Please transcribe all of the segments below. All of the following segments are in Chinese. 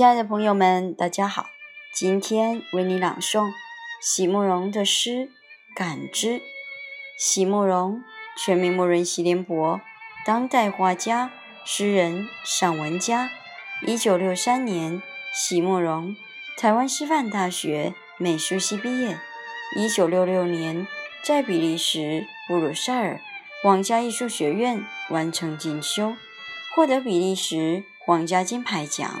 亲爱的朋友们，大家好！今天为你朗诵席慕容的诗《感知》。席慕容，全名慕人席联博，当代画家、诗人、散文家。一九六三年，席慕容台湾师范大学美术系毕业。一九六六年，在比利时布鲁塞尔皇家艺术学院完成进修，获得比利时皇家金牌奖。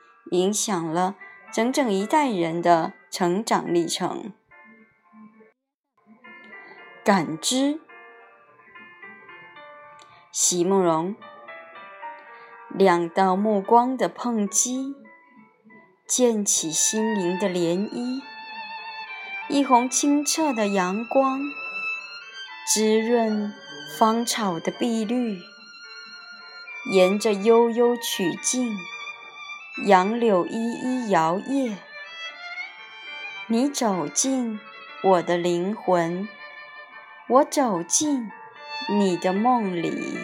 影响了整整一代人的成长历程。感知，席慕容，两道目光的碰击，溅起心灵的涟漪。一泓清澈的阳光，滋润芳草的碧绿，沿着悠悠曲径。杨柳依依摇曳，你走进我的灵魂，我走进你的梦里。